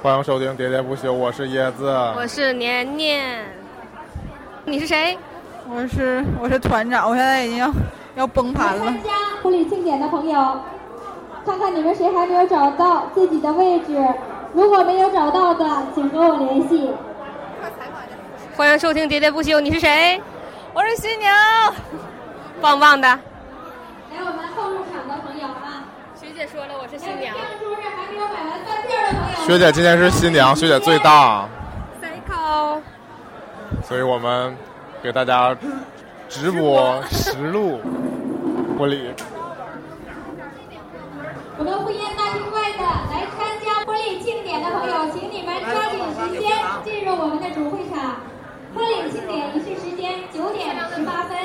欢迎收听喋喋不休，我是椰子，我是年年，你是谁？我是我是团长，我现在已经要要崩盘了。参加婚礼庆典的朋友，看看你们谁还没有找到自己的位置，如果没有找到的，请和我联系。欢迎收听喋喋不休，你是谁？我是新娘，棒棒的。来，我们姐说了，我是新娘。学姐今天是新娘，学姐最大，塞考。所以我们给大家直播实录婚礼。我们婚宴大厅外的来参加婚礼庆典的朋友，请你们抓紧时间进入我们的主会场。婚礼庆典仪式时间九点十八分。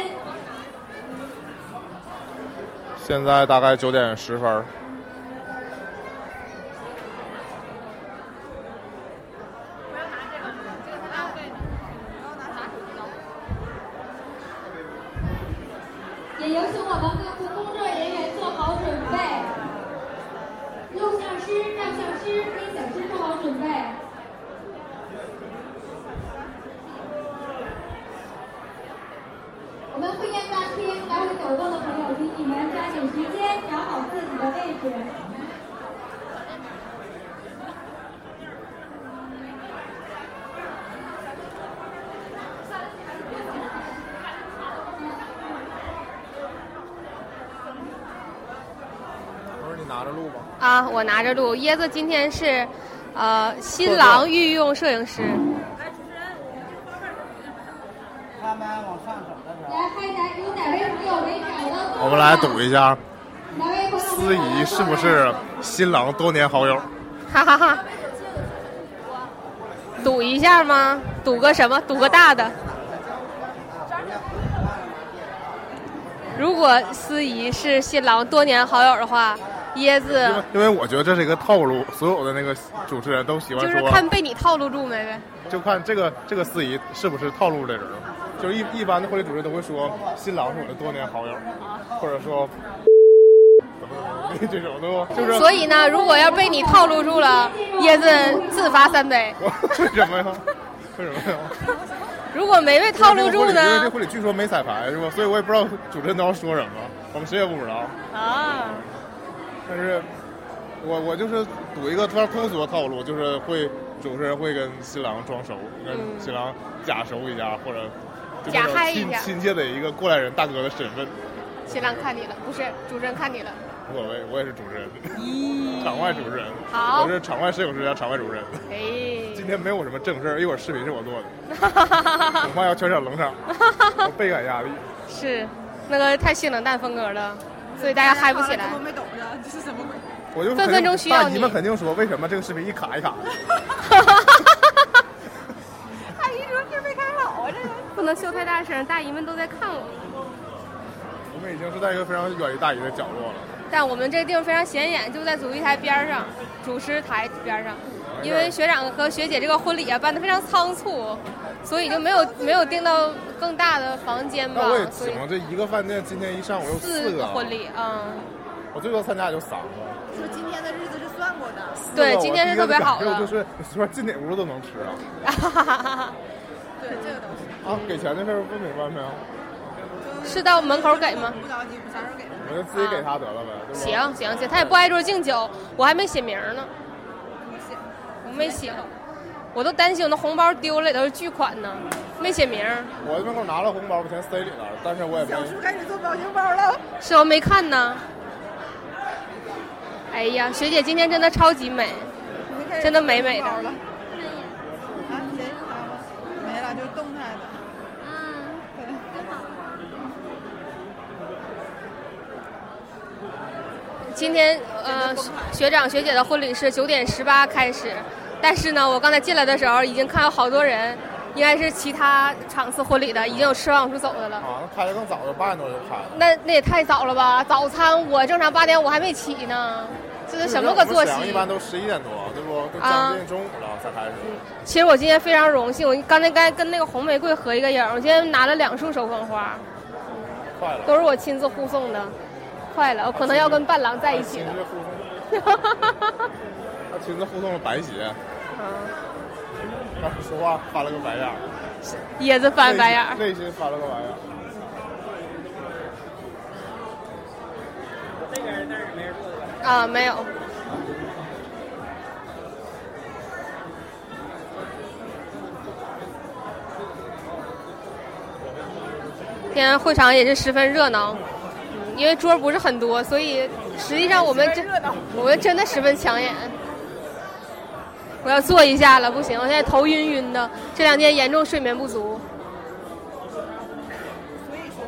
现在大概九点十分。也有请我们各自工作人员做好准备，录像师、照相师、音响师做好准备。我们会宴大厅来回走动的朋友，请你们抓紧时间找好自己的位置。拿着录吧。啊，我拿着录。椰子今天是，呃，新郎御用摄影师。他们往上走的时候，来，还哪有哪位朋友没找到？我们来赌一下，司仪是不是新郎多年好友？哈哈哈。赌一下吗？赌个什么？赌个大的。如果司仪是新郎多年好友的话，椰子因为我觉得这是一个套路，所有的那个主持人都喜欢就是，看被你套路住没呗。就看这个这个司仪是不是套路的人。就是一一般的婚礼主持人都会说新郎是我的多年好友，或者说 这种都就是所以呢，如果要被你套路住了，椰子自罚三杯。为什么呀？为什么呀？如果没被套路住呢因为这？婚礼据说没彩排是吧？所以我也不知道主持人都要说什么，我们谁也不知道。啊，但是我我就是赌一个非常通俗的套路，就是会主持人会跟新郎装熟，跟嗯新郎假熟一下，或者假嗨一下亲亲切的一个过来人大哥的身份，新郎看你了，不是主持人看你了。无所谓，我也是主持人，场外主持人，好我是场外摄影师加场外主持人。哎，今天没有什么正事儿，一会儿视频是我做的，哈哈哈哈恐怕要全场冷场，我倍感压力。是，那个太性冷淡风格了，所以大家嗨不起来。我没懂着这是什么鬼？我就分分钟需要你们肯定说，为什么这个视频一卡一卡的？大姨说这没开好啊，这个。不能秀太大声，大姨们都在看我。我们已经是在一个非常远离大姨的角落了。但我们这个地方非常显眼，就在主席台边上，主持台边上。因为学长和学姐这个婚礼啊办得非常仓促，所以就没有没有订到更大的房间吧那我也。所以请了这一个饭店，今天一上午有四个个婚礼，嗯，我最多参加也就三个。说今天的日子是算过的。对，今天是特别好的。就是你说进哪屋都能吃啊。对，这个东西啊，给钱的事儿不明白没有？是到门口给吗？不着急，啥时候给？我就自己给他得了呗？行行行，他也不挨桌敬酒，我还没写名呢，我没写，我都担心我那红包丢了，里头是巨款呢，没写名，我在门口拿了红包，我全塞里了，但是我也没小。叔开始做表情包了。是我没看呢。哎呀，学姐今天真的超级美，真的美美的。了。啊，谁？没了，就是动态的。嗯，对。今天呃学长学姐的婚礼是九点十八开始，但是呢，我刚才进来的时候已经看到好多人，应该是其他场次婚礼的，已经有吃完往出走的了。啊，那开的更早，八点多就开了。那那也太早了吧！早餐我正常八点我还没起呢，这是什么个作我们沈阳一？般都十一点多，对不？都啊将近中午了才开始。其实我今天非常荣幸，我刚才该跟那个红玫瑰合一个影，我今天拿了两束手捧花，快了。都是我亲自护送的。快了，我可能要跟伴郎在一起了。亲自护送护他 亲自护送了白鞋，嗯，当时说话翻了个白眼儿，椰子翻白眼儿。内心翻了个白眼儿。啊，没有。今天会场也是十分热闹，嗯因为桌不是很多，所以实际上我们真我们真的十分抢眼。我要坐一下了，不行，我现在头晕晕的，这两天严重睡眠不足。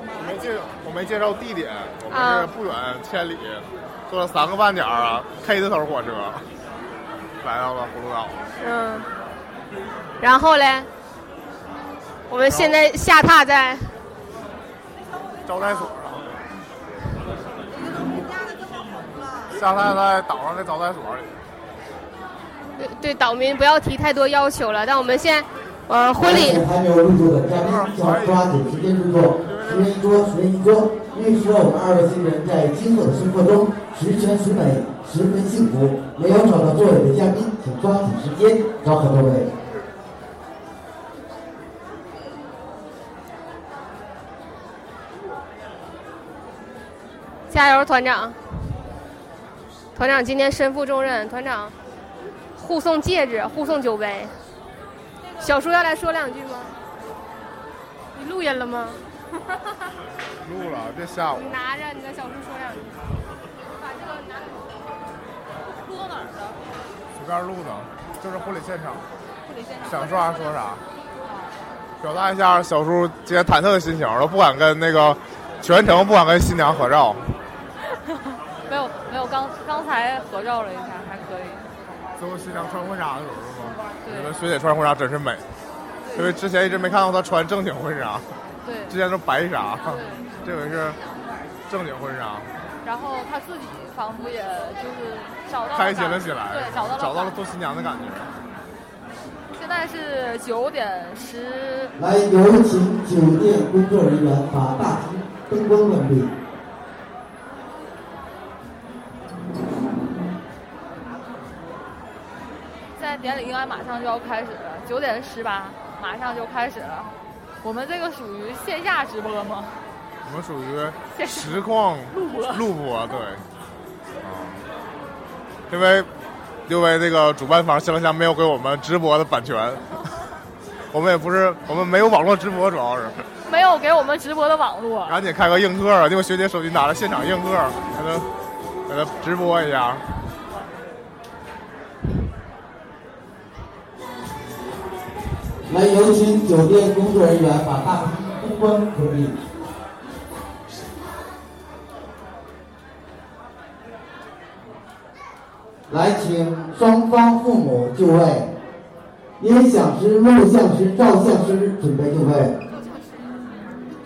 我没介我没介绍地点，我啊们是不远千里，坐了三个半点儿啊 K 字头火车，来到了葫芦岛。嗯，然后嘞，我们现在下榻在招待所上，下榻在岛上的招待所里。对对岛民不要提太多要求了，但我们现在呃婚礼还没有入座的嘉宾，请抓紧时间入座，十人一桌，十人一桌。预示着我们二位新人在今后的生活中十全十美，十分幸福。没有找到座位的嘉宾，请抓紧时间找好座位。加油，团长！团长今天身负重任，团长护送戒指，互送酒杯。小叔要来说两句吗？你录音了吗？录了，别吓我你。拿着你的小叔说两句。把这个拿。录到哪儿了？随便录的，就是婚礼现场，婚礼现场。想说啥说啥，表达一下小叔今天忐忑的心情，都不敢跟那个全程不敢跟新娘合照。没有没有，刚刚才合照了一下，还可以。最后新娘穿婚纱的时候是吗？我对觉得学姐穿婚纱真是美，因为之前一直没看到她穿正经婚纱，对之前都白纱，这回是正经婚纱，然后她自己仿佛也就是找到了开心了起来，对，找到了找到了做新娘的感觉。现在是九点十，来，有请酒店工作人员把大厅灯光关闭。在典礼应该马上就要开始了，九点十八，马上就开始了。我们这个属于线下直播吗？我们属于实况录播录播，对，啊，因为因为那个主办方新浪虾没有给我们直播的版权，我们也不是我们没有网络直播，主要是没有给我们直播的网络。赶紧开个映客啊，结果学姐手机拿着现场映客，给他给他直播一下。来，有请酒店工作人员把大厅灯光关闭。来，请双方父母就位，音响师、录像师、照相师准备就位。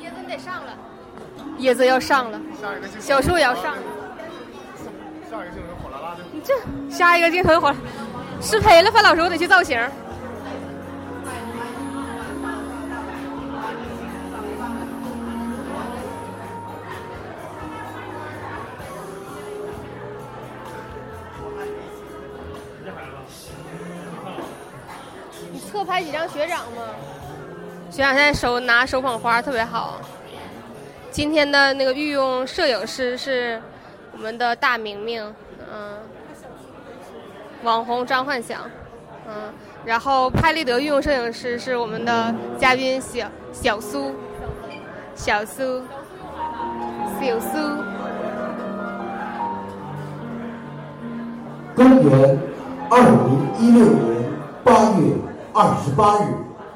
椰子你得上了，椰子要上了，小树也要上了。下一个镜头火辣辣的。你这下一个镜头火失陪了，范老师，我得去造型。拍几张学长吗？学长现在手拿手捧花特别好。今天的那个御用摄影师是我们的大明明，嗯，网红张幻想，嗯，然后拍立得御用摄影师是我们的嘉宾小小苏，小苏，小苏，公元二零一六年八月二十八日，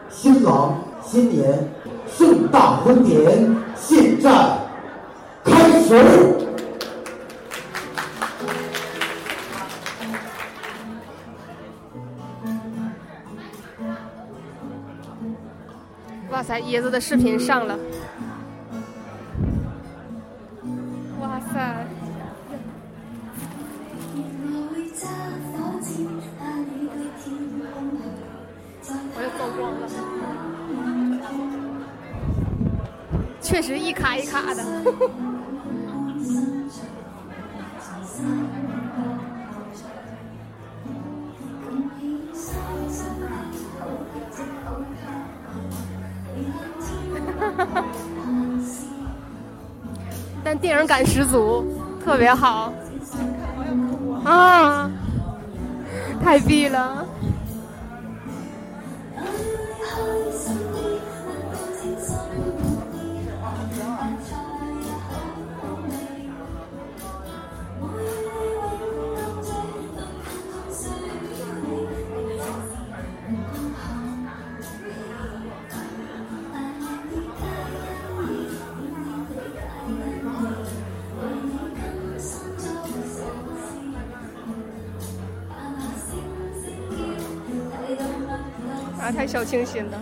新郎新年盛大婚典现在开始。哇塞，椰子的视频上了，哇塞，确实一卡一卡的。但电影感十足，特别好。啊，太逼了。清新的。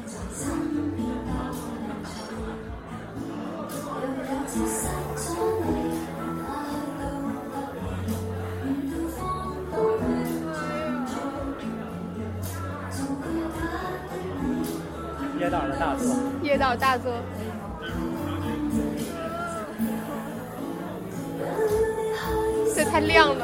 椰岛的大作，椰岛大作。这太亮了。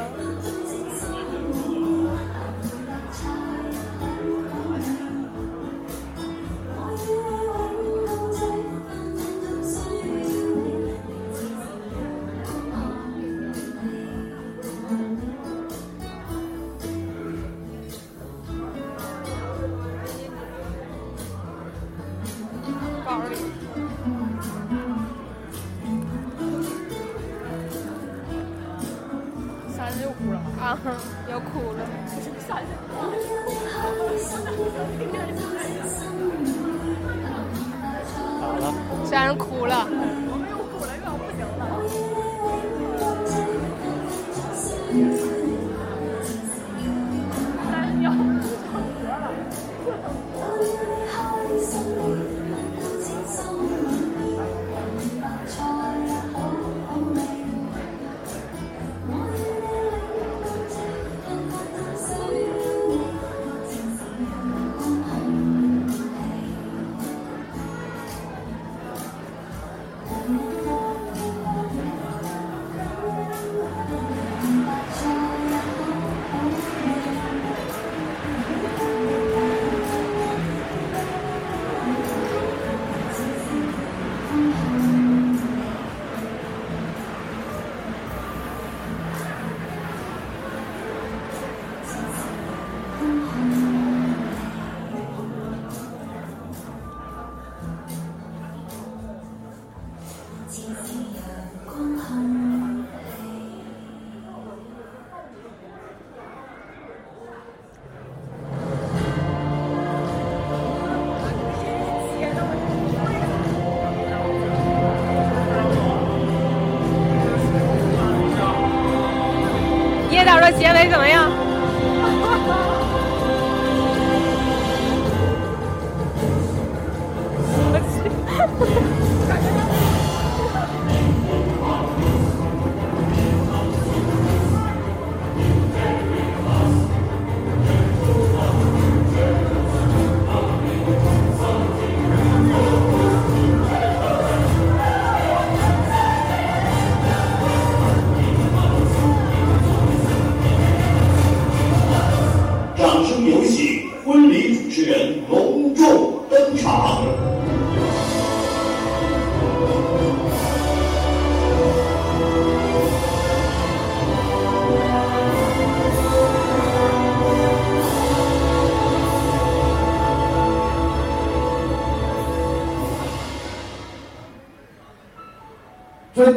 结尾怎么样？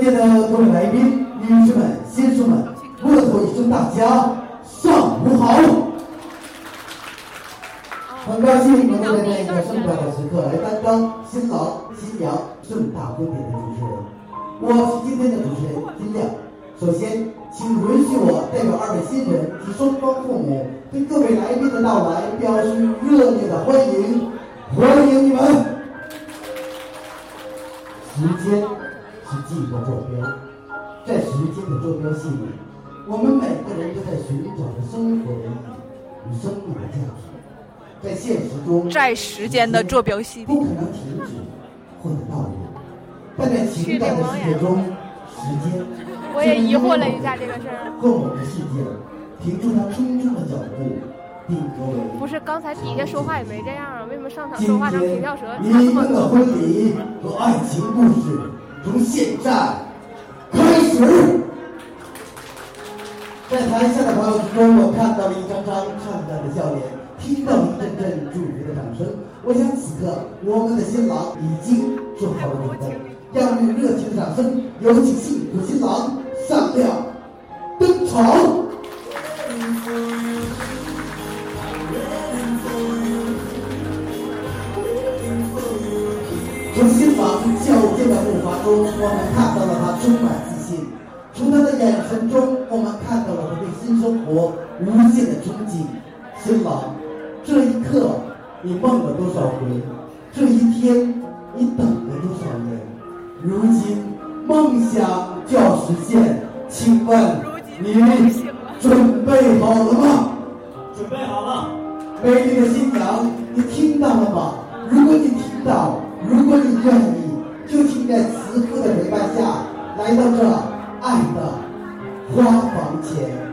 尊敬的各位来宾、女士们、先生们，问候一声大家上午好。很高兴能够在这样一个盛大的时刻来担当新郎新娘盛大婚礼的主持人。我是今天的主持人金亮。首先，请允许我代表二位新人及双方父母，对各位来宾的到来表示热烈的欢迎，欢迎你们！时间记忆的坐标，在时间的坐标系里，我们每个人都在寻找着生活的意义与生命的价值。在现实中，在时间的坐标系里不可能停止或者倒流，但在情感的世界中，时间我也疑惑了一下这个事儿。和我们的世界停住它匆匆的脚步，定格为不是刚才底下说话也没这样啊？为什么上场说话成天平翘舌？差这你么多？们的婚礼和爱情故事从现在开始。在台下的朋友之中，我看到了一张张灿烂的笑脸，听到了一阵阵祝福的掌声。我想此刻我们的新郎已经做好了准备，让用热情的掌声有请幸福新郎上吊登场。健的步伐中，我们看到了他充满自信；从他的眼神中，我们看到了他对新生活无限的憧憬。新郎，这一刻你梦了多少回？这一天你等了多少年？如今梦想就要实现，请问你准备好了吗？准备好了。美丽的新娘，你听到了吗？如果你听到，如果你愿意，就请在慈父的陪伴下，来到这爱的花房前。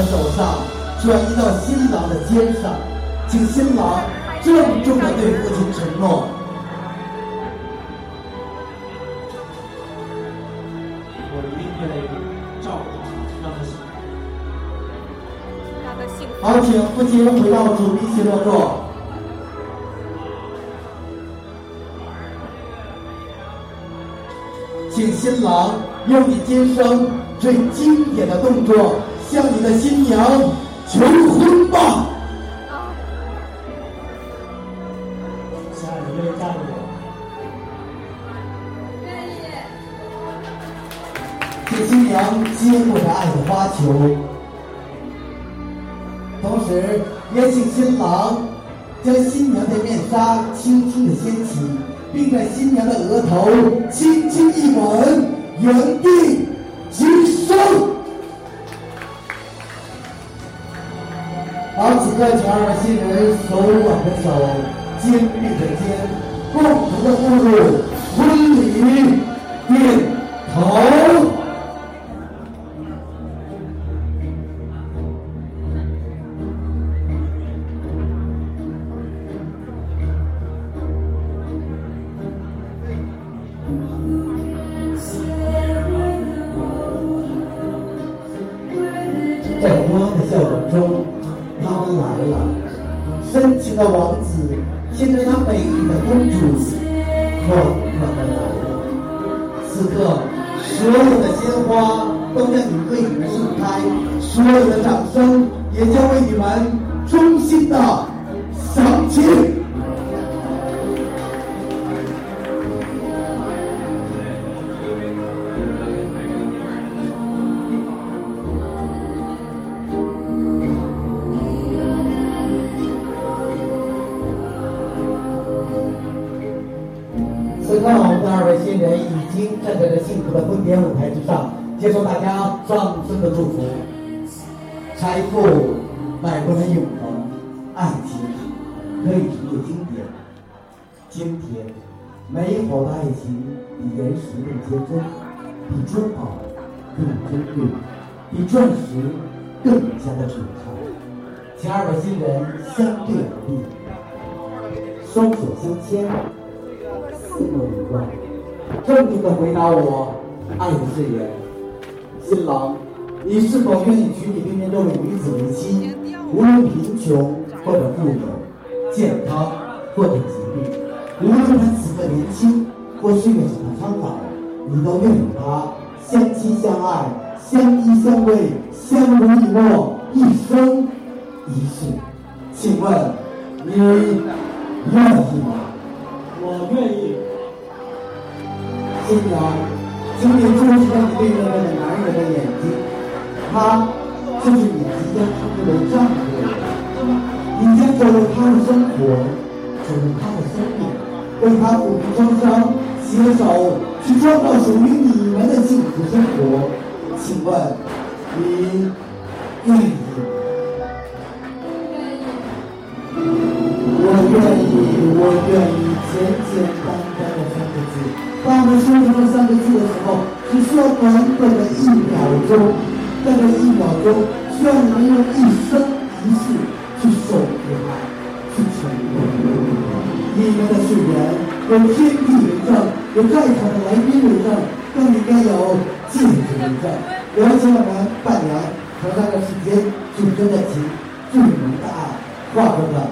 的手上转移到新郎的肩上。请新郎郑重的对父亲承诺。我一定会照顾好，让他幸福。让他幸福。好，请父亲回到主宾席落座。请新郎用你今生最经典的动作向的新娘求婚吧。亲爱的，愿意嫁给我？请新娘接过这爱的花球，同时也请新郎将新娘的面纱轻轻的掀起，并在新娘的额头轻轻一吻，原地今生。好，此刻请二位新人手挽着手，肩并着肩，共同的步入婚礼殿堂。此刻，我们的二位新人已经站在这幸福的婚典舞台之上，接受大家掌声的祝福。财富买不来永恒，爱情可以成为经典。今天，美好的爱情比岩石更坚贞，比珠宝更珍贵，比钻石更加的璀璨。请二位新人相对而立，双手相牵。四目一望，郑重的回答我爱的誓言。新郎，你是否愿意娶你对面这位女子为妻？无论贫穷或者富有，健康或者疾病，无论他此刻年轻，或岁月长他苍老，你都愿与他相亲相爱、相依相偎、相濡以沫，一生一世。请问你愿意吗？我愿意。新娘，请你注视着你对面那个男人的眼睛，他就是你即将成为的丈夫。你将走入他的生活，走入他的生命，为他抚平创伤，携手去创造属于你们的幸福生活。请问你愿意？我愿意，我愿意，简简单单当我们说出这三个字的时候，只需要短短的一秒钟，在这一秒钟，需要你们用一生一世去守护它，去承诺。你们的誓言有天地为证，有在场的来宾为证，更应该有戒指为证。有请我们伴娘和那个时间最真的情、最浓的爱，化作的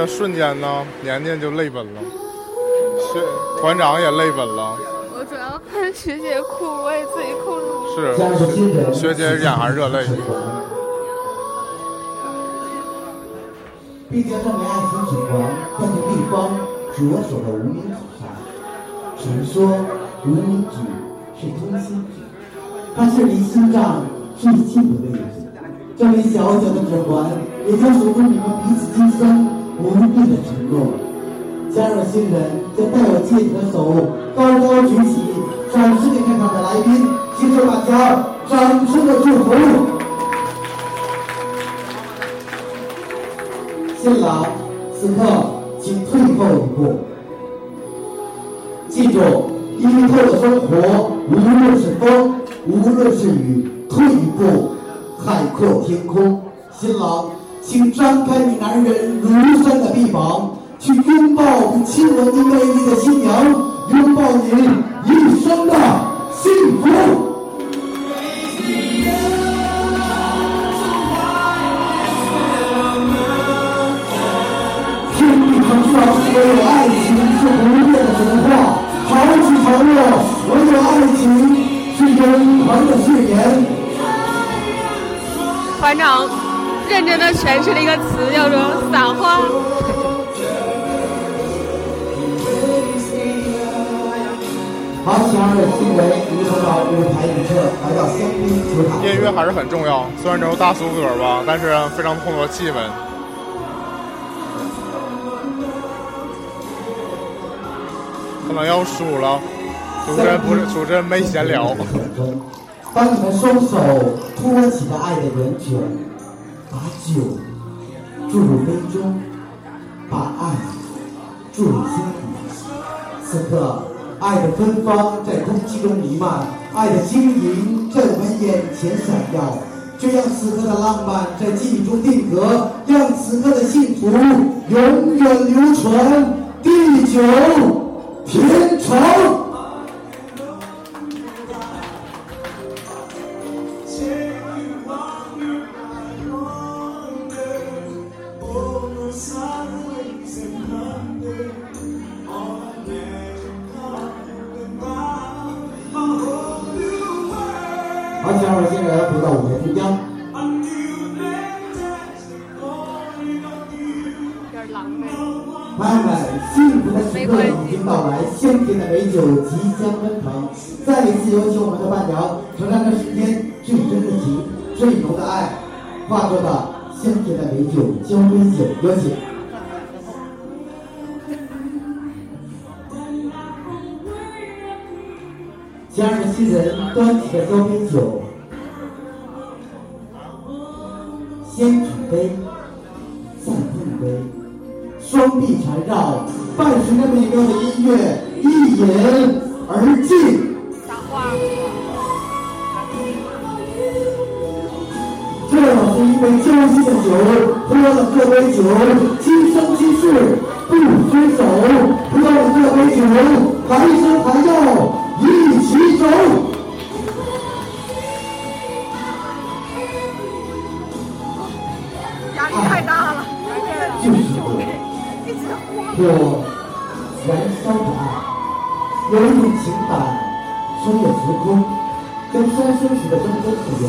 的瞬间呢，年年就泪奔了，学团长也泪奔了。我主要看学姐哭，我也自己哭了。是，学姐眼含热泪。并将这枚爱情指环戴在对方左手的无名指上。传说无名指是通心指，它是离心脏最近的位置。这枚小小的指环也将守护你们彼此今生不变的承诺。加入新人将戴有戒指的手高高举起，展示给在场的来宾，接受大家掌声的祝福。新郎，此刻请退后一步。记住，以后的生活，无论是风，无论是雨，退一步，海阔天空。新郎，请张开你男人如山的臂膀，去拥抱你亲吻你美丽的新娘，拥抱你一生的幸福。真的诠释了一个词，叫做“撒花”。好，亲爱的新人，一个到舞台一侧，来到香槟球场。音乐还是很重要，虽然这首大俗歌吧，但是非常烘托气氛。可能要输了，主持人不是主持人没闲聊。当你们双手托起的爱的源泉，酒注入杯中，把爱注入心底。此刻，爱的芬芳在空气中弥漫，爱的晶莹在我们眼前闪耀。就让此刻的浪漫在记忆中定格，让此刻的幸福永远流传。地久天长。幸福的时刻已经到来，香甜的美酒即将奔腾。再一次有请我们的伴娘，承上这世间最真的情、最浓的爱，化作的香甜的美酒交杯酒，有请。亲爱的新人，端起的交杯酒，先举杯。双臂缠绕，伴随着美妙的音乐，一饮而尽。这是一杯交心的酒，喝了这杯酒，今生今世不分手。喝了这杯酒，还生还要一起走。我燃烧着爱，有一种情感穿越时空，将酸酸时的铮铮复原，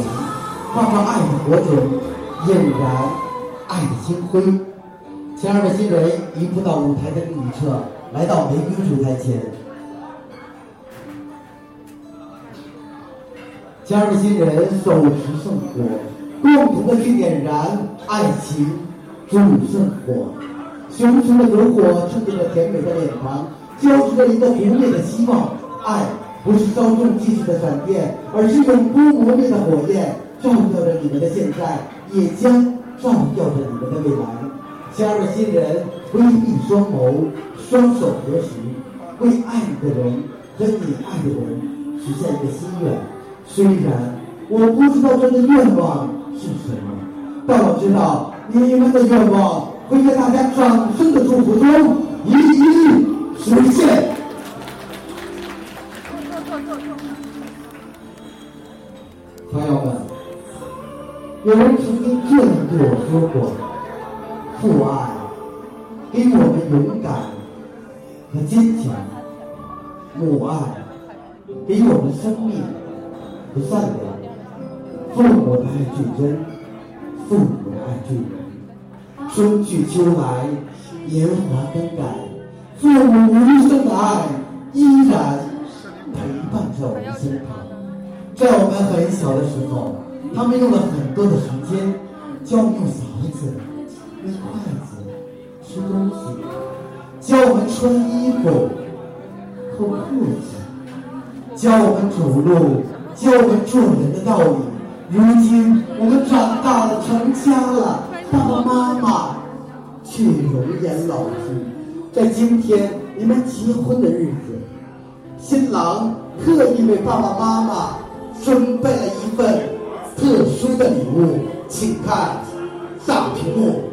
化作爱的火种，引燃爱的星辉。亲爱的新人。一步到舞台的另一侧，来到玫瑰烛台前。亲爱的新人手持圣火，共同的去点燃爱情主圣火。熊熊的油火衬着甜美的脸庞，交织着一个不灭的希望。爱不是稍纵即逝的闪电，而是永不磨灭的火焰，照耀着你们的现在，也将照耀着你们的未来。亲爱的新人，微闭双眸，双手合十，为爱你的人和你爱的人实现一个心愿。虽然我不知道这个愿望是什么，但我知道你们的愿望会在大家掌声的祝福中一一实现。朋友们，有人曾经这样对我说过：父爱给我们勇敢和坚强，母爱给我们生命和善良。父母的爱最真，父母的爱最春去秋来，年华更改，父母无声的爱依然陪伴在我们身旁。在我们很小的时候，他们用了很多的时间教我们用勺子、用筷子吃东西，教我们穿衣服、扣裤子，教我们走路，教我们做人的道理。如今我们长大了，成家了，爸爸妈妈却容颜老去。在今天你们结婚的日子，新郎特意为爸爸妈妈准备了一份特殊的礼物，请看大屏幕。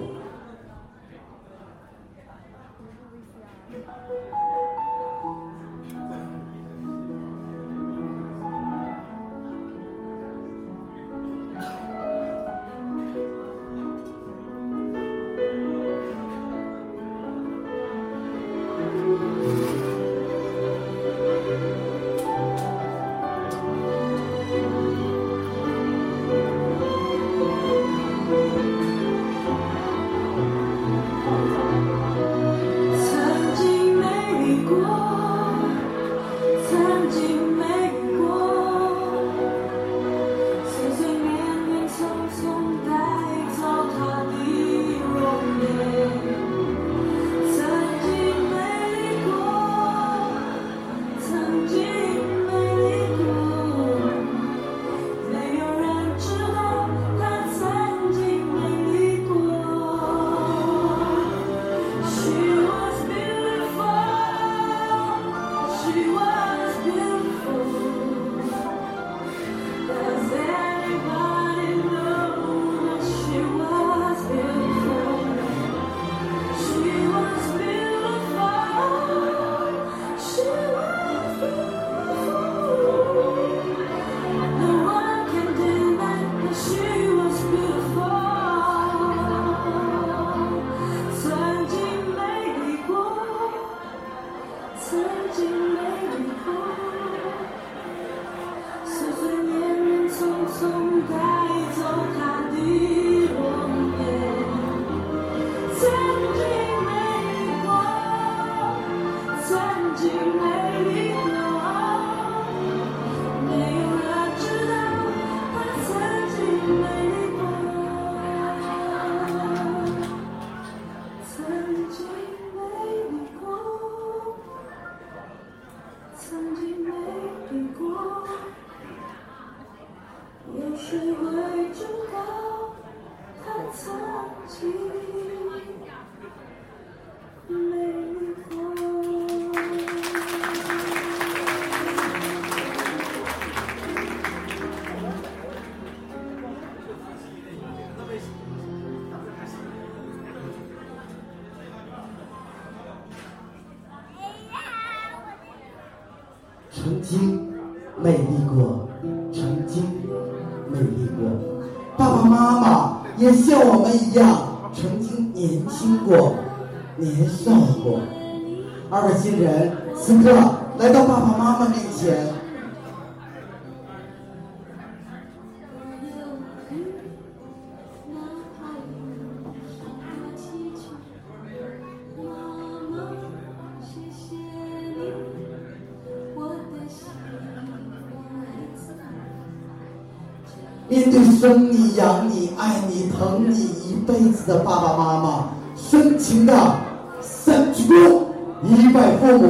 三鞠躬。一拜父母，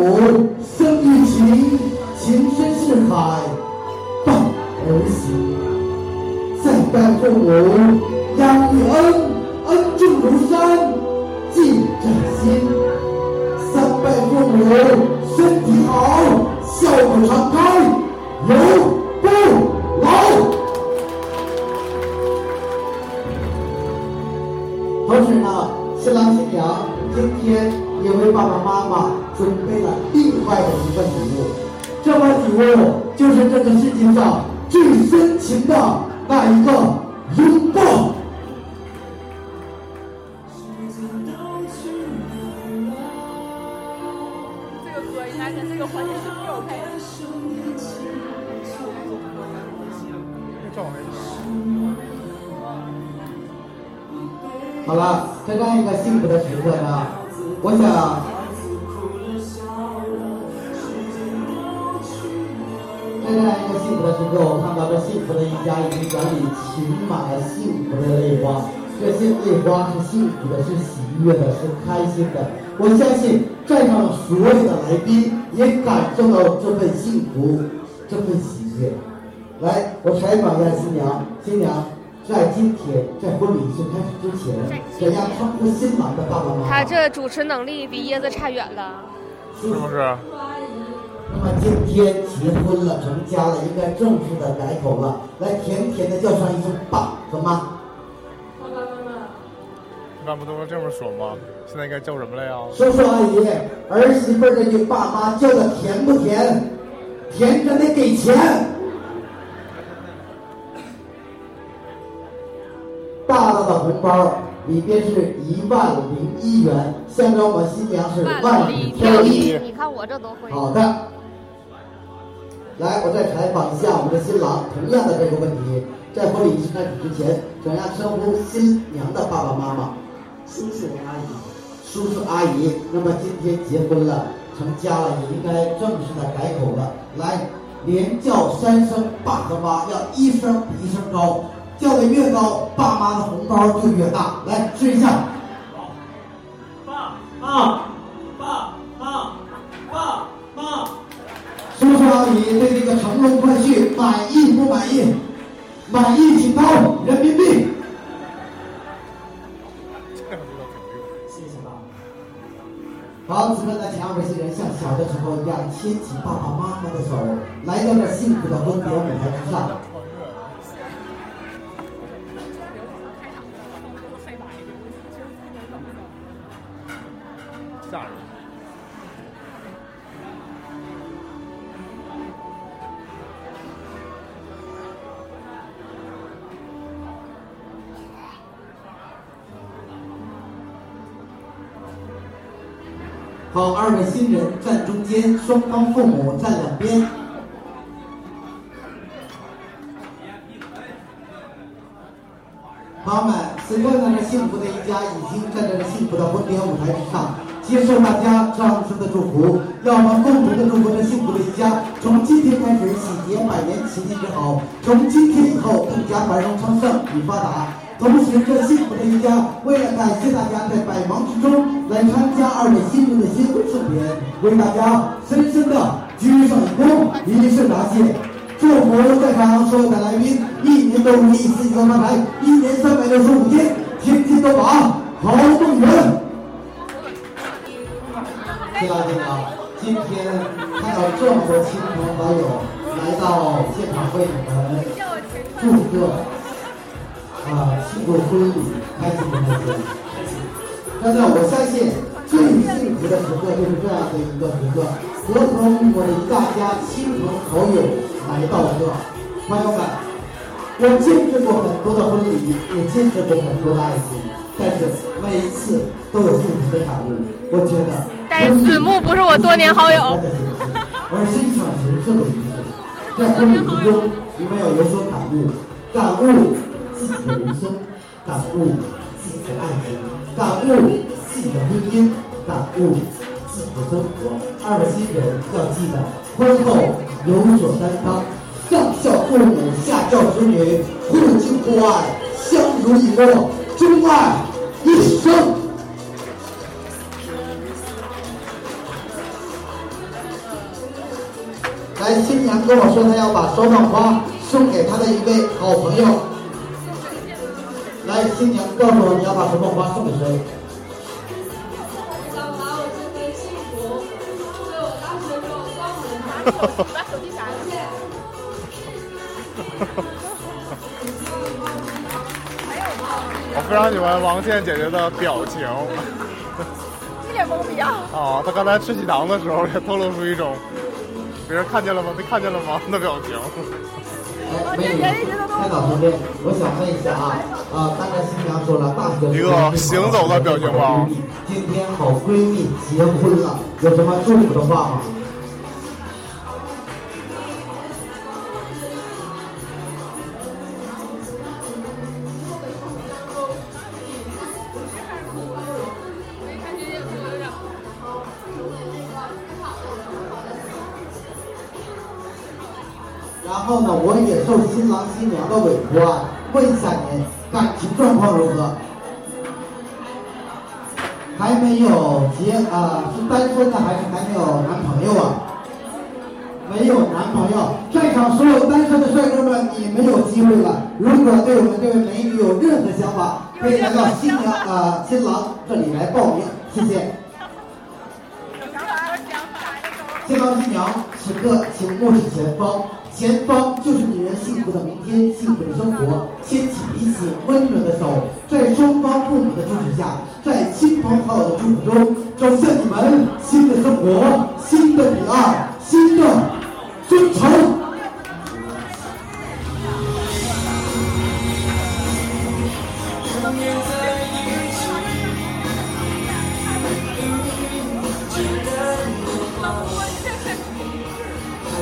生育情，情深似海，伴儿行；再拜父母，养育恩，恩重如山，记在心；三拜父母，身体好，笑口常开，永不老。同时呢，新郎新娘今天也为爸爸妈妈准备了另外的一份礼物，这份礼物就是这个世界上最深情的那一个拥抱。这个歌应该跟这个环节是没有配。好了，在这样一个幸福的时刻呢，我想，在这样一个幸福的时刻，我看到这幸福的一家已经眼里噙满了幸福的泪花。这些泪花是幸福的，是喜悦的，是开心的。我相信在场的所有的来宾也感受到这份幸福，这份喜悦。来，我采访一下新娘，新娘。在今天，在婚礼仪式开始之前，怎样称呼新郎的爸爸妈妈？他这主持能力比椰子差远了。是不是？那么今天结婚了，成家了，应该正式的改口了。来，甜甜的叫上一声爸和妈。爸爸妈妈，一般不都是这么说吗？现在应该叫什么了呀？叔叔阿姨，儿媳妇儿这句爸妈叫的甜不甜？甜着得给钱。包里边是一万零一元，象征我们新娘是万里挑一。你看我这都会。好的，来，我再采访一下我们的新郎，同样的这个问题，在婚礼仪式开始之前，怎样称呼新娘的爸爸妈妈？叔叔阿姨。叔叔阿姨，那么今天结婚了，成家了，也应该正式的改口了。来，连叫三声爸和妈，要一声比一声高。叫的越高，爸妈的红包就越大。来试一下。爸妈，爸妈，爸妈。叔叔阿姨对这个乘龙快婿满意不满意？满意请掏人民币。谢谢爸。好，此刻呢，请二位新人像小的时候一样牵起爸爸妈妈的手，来到这幸福的婚礼舞台之上。好，二位新人站中间，双方父母站两边。朋友们，此刻呢，这幸福的一家已经站在了幸福的婚礼舞台之上，接受大家掌声的祝福。让我们共同的祝福这幸福的一家，从今天开始喜结百年，齐齐之好；从今天以后更加繁荣昌盛与发达。同时，这幸福的一家为了感谢大家在百忙之中来参加二位新人的新婚盛典，为大家深深的鞠上一躬，以示答谢。祝福在场所有的来宾，一年都如意，四季都发财，一年三百六十五天，天天都把好梦圆。谢大家！今天看到这么多亲朋好友来到现场为你们祝贺啊，庆祝婚礼，开心不开心？真的，我相信最幸福的时刻就是这样的一个时刻，合同我的大家亲朋好友来到这，朋友们，我见证过很多的婚礼，也见证过很多的爱情，但是每一次都有不同的感悟。我觉得，但是子木不是我多年好友。而是一场神圣的仪式，在婚礼之中，你们要有所感悟，感悟自己的人生，感悟自己的爱情，感悟自己的婚姻，感悟自己的生活。二位新人要记得，婚后有所担当，上孝父母，下孝子女，互敬互爱，相濡以沫，钟爱一生。来，新娘跟我说，她要把手捧花送给她的一位好朋友。来，新娘告诉我你要把什么花送给谁？想把我这份幸福送给我大学时候帮我的把手机拿谢谢。我非常喜欢王倩姐姐的表情。一脸懵逼啊！啊，她刚才吃喜糖的时候也透露出一种别人看见了吗？没看见了吗？的表情。哎，美女，开导旁边，我想问一下啊，啊，刚才新娘说了，大学一个行走的表情包。今天好闺蜜结婚了，有什么祝福的话吗？新郎新娘的委托啊，问一下您感情状况如何？还没有结啊、是单身的还是还没有男朋友啊？没有男朋友，在场所有单身的帅哥们，你没有机会了。如果对我们这位美女有任何想法，可以来到新娘啊、新郎这里来报名，谢谢。新郎新娘，此刻请目视前方，前方就是你们幸福的明天，幸福的生活。牵起彼此温暖的手，在双方父母的支持下，在亲朋好友的祝福中，走向你们新的生活、新的彼岸、新的征程。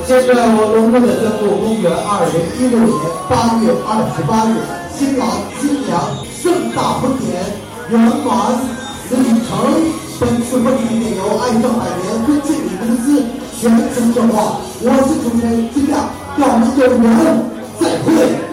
现在我隆重的宣布，公元二零一六年八月二十八日，新郎新娘盛大婚典圆满礼成。本次婚礼也由爱上百年婚庆礼公司全程策划。我是主持人金亮，让我们有缘再会。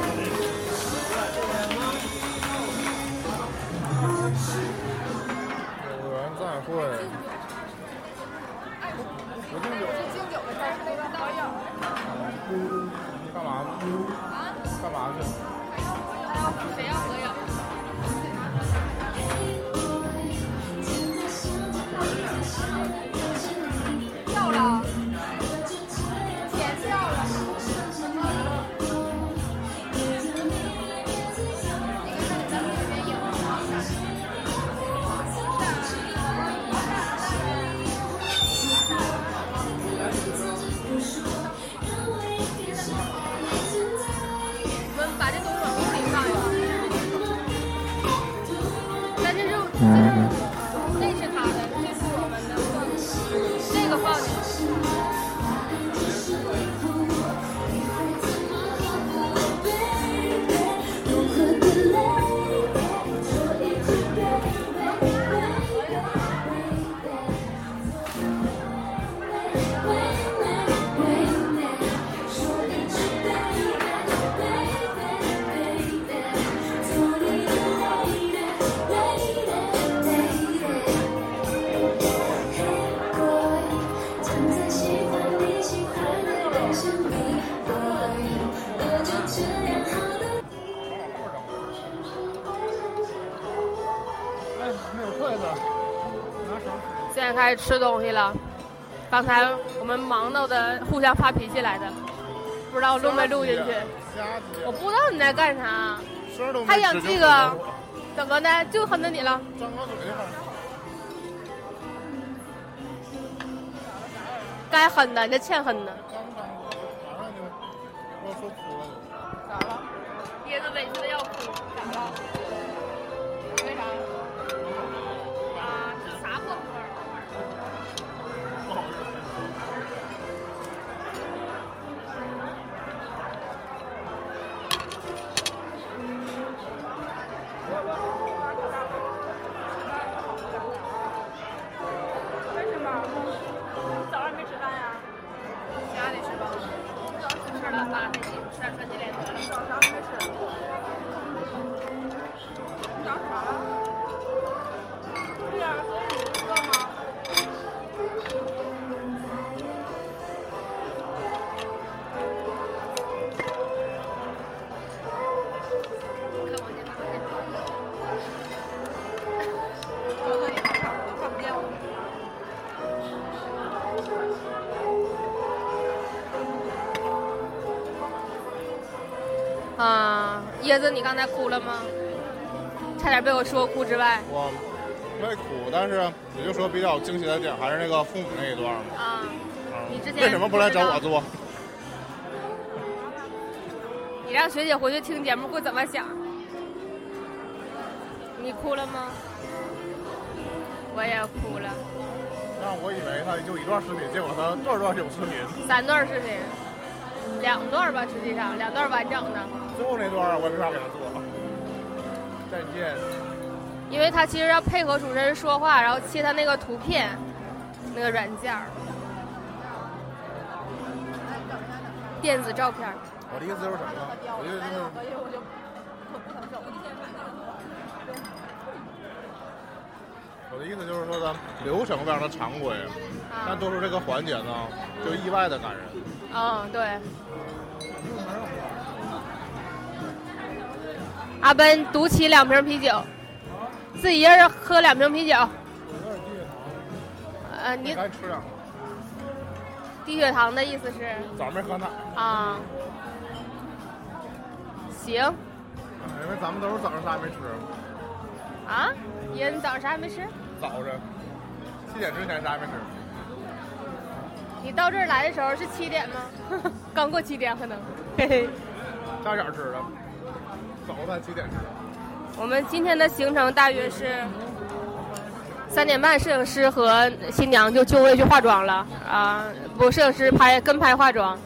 始吃东西了。刚才我们忙到的互相发脾气来的，不知道录没录进去。我不知道你在干啥，还想这个，怎么的就恨着你了？该狠的，你这欠狠的。啊，椰子，你刚才哭了吗？差点被我说哭之外。我没哭，但是也就说比较惊喜的点还是那个父母那一段嘛。啊，嗯你之前为什么不来找我做？你让学姐回去听节目会怎么想？你哭了吗？我也哭了，那我以为他就一段视频，结果他段段有视频。三段视频，两段吧，实际上两段完整的，最后那段我也没法给他做。再见。因为他其实要配合主持人说话，然后切他那个图片，那个软件儿，电子照片。我的意思就是什么呢？我的意思就是，我的意思就是说，咱流程非常的常规，但做出这个环节呢，就意外的感人。嗯，对。阿奔独起两瓶啤酒，自己一人喝两瓶啤酒。呃，你该吃点。低血糖的意思是？早上没喝奶。啊。行。因为咱们都是早上啥也没吃。啊？爷，你早上啥也没吃？早晨，七点之前啥也没吃。你到这儿来的时候是七点吗？刚过七点可能。嘿嘿。啥点吃的？早饭几点吃。我们今天的行程大约是三点半，摄影师和新娘就就位去化妆了。啊，不，摄影师拍跟拍化妆，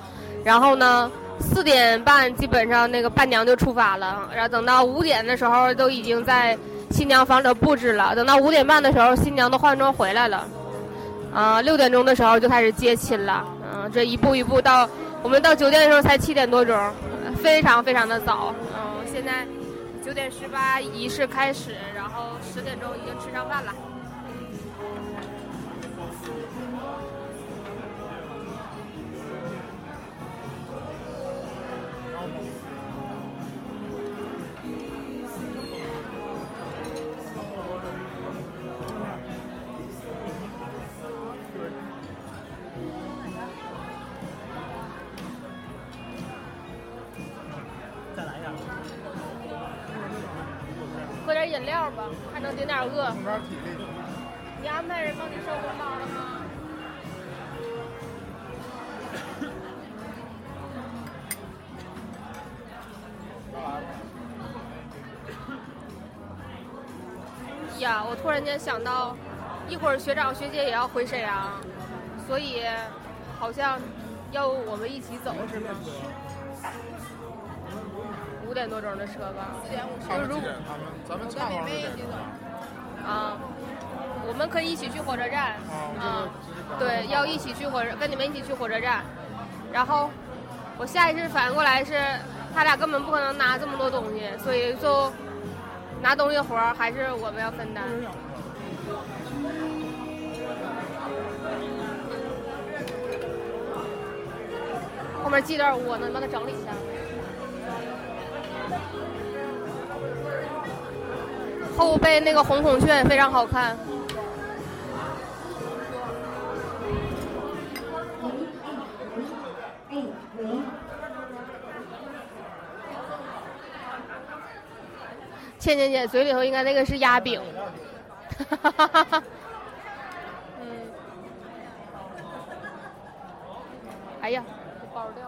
然后呢，四点半基本上那个伴娘就出发了，然后等到五点的时候都已经在新娘房里布置了，等到五点半的时候新娘都化完妆回来了，啊，六点钟的时候就开始接亲了，嗯、这一步一步到我们到酒店的时候才七点多钟，非常非常的早，嗯、现在。九点十八仪式开始，然后十点钟已经吃上饭了。你安排人帮你收红包了吗？呀，我突然间想到，一会儿学长学姐也要回沈阳，所以好像要我们一起走，是吗？五点多钟的车吧。四点五十。他们几点？他们咱们唱完是点啊，我们可以一起去火车站。啊，对，要一起去火车，跟你们一起去火车站。然后我下意识反应过来是，他俩根本不可能拿这么多东西，所以就拿东西活儿还是我们要分担。后面系点窝呢，你帮他整理一下。后背那个红孔雀非常好看。倩倩姐嘴里头应该那个是鸭饼。哈哈哈哈哈嗯。哎呀，包掉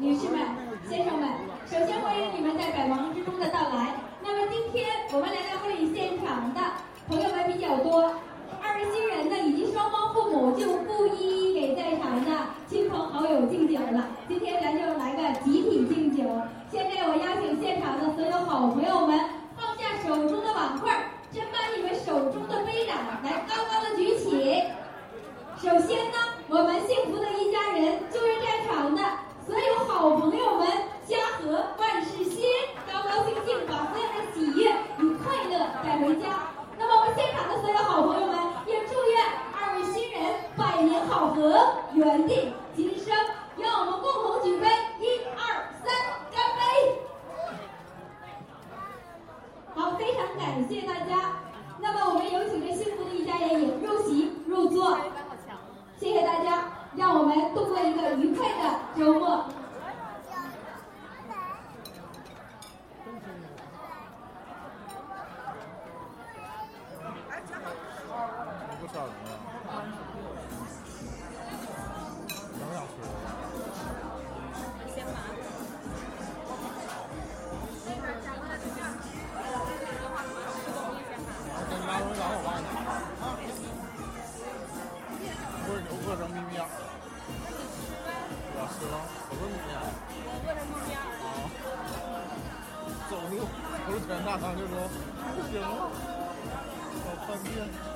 유심을 啊，就说不行了，我犯贱。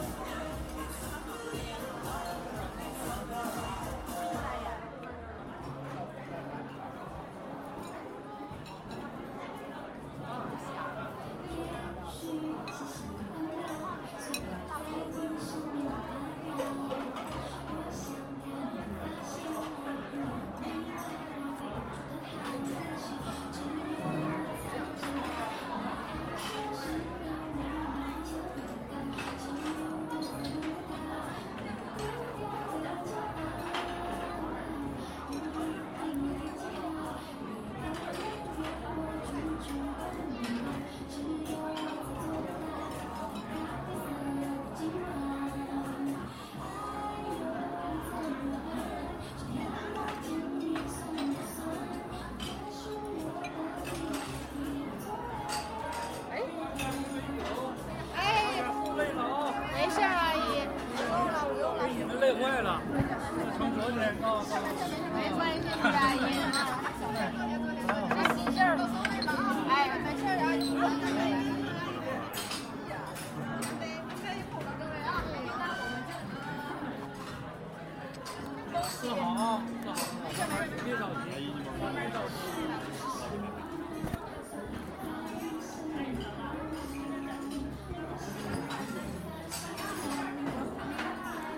坐好啊，坐好！别着急，别着急。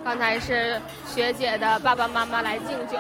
刚才是学姐的爸爸妈妈来敬酒。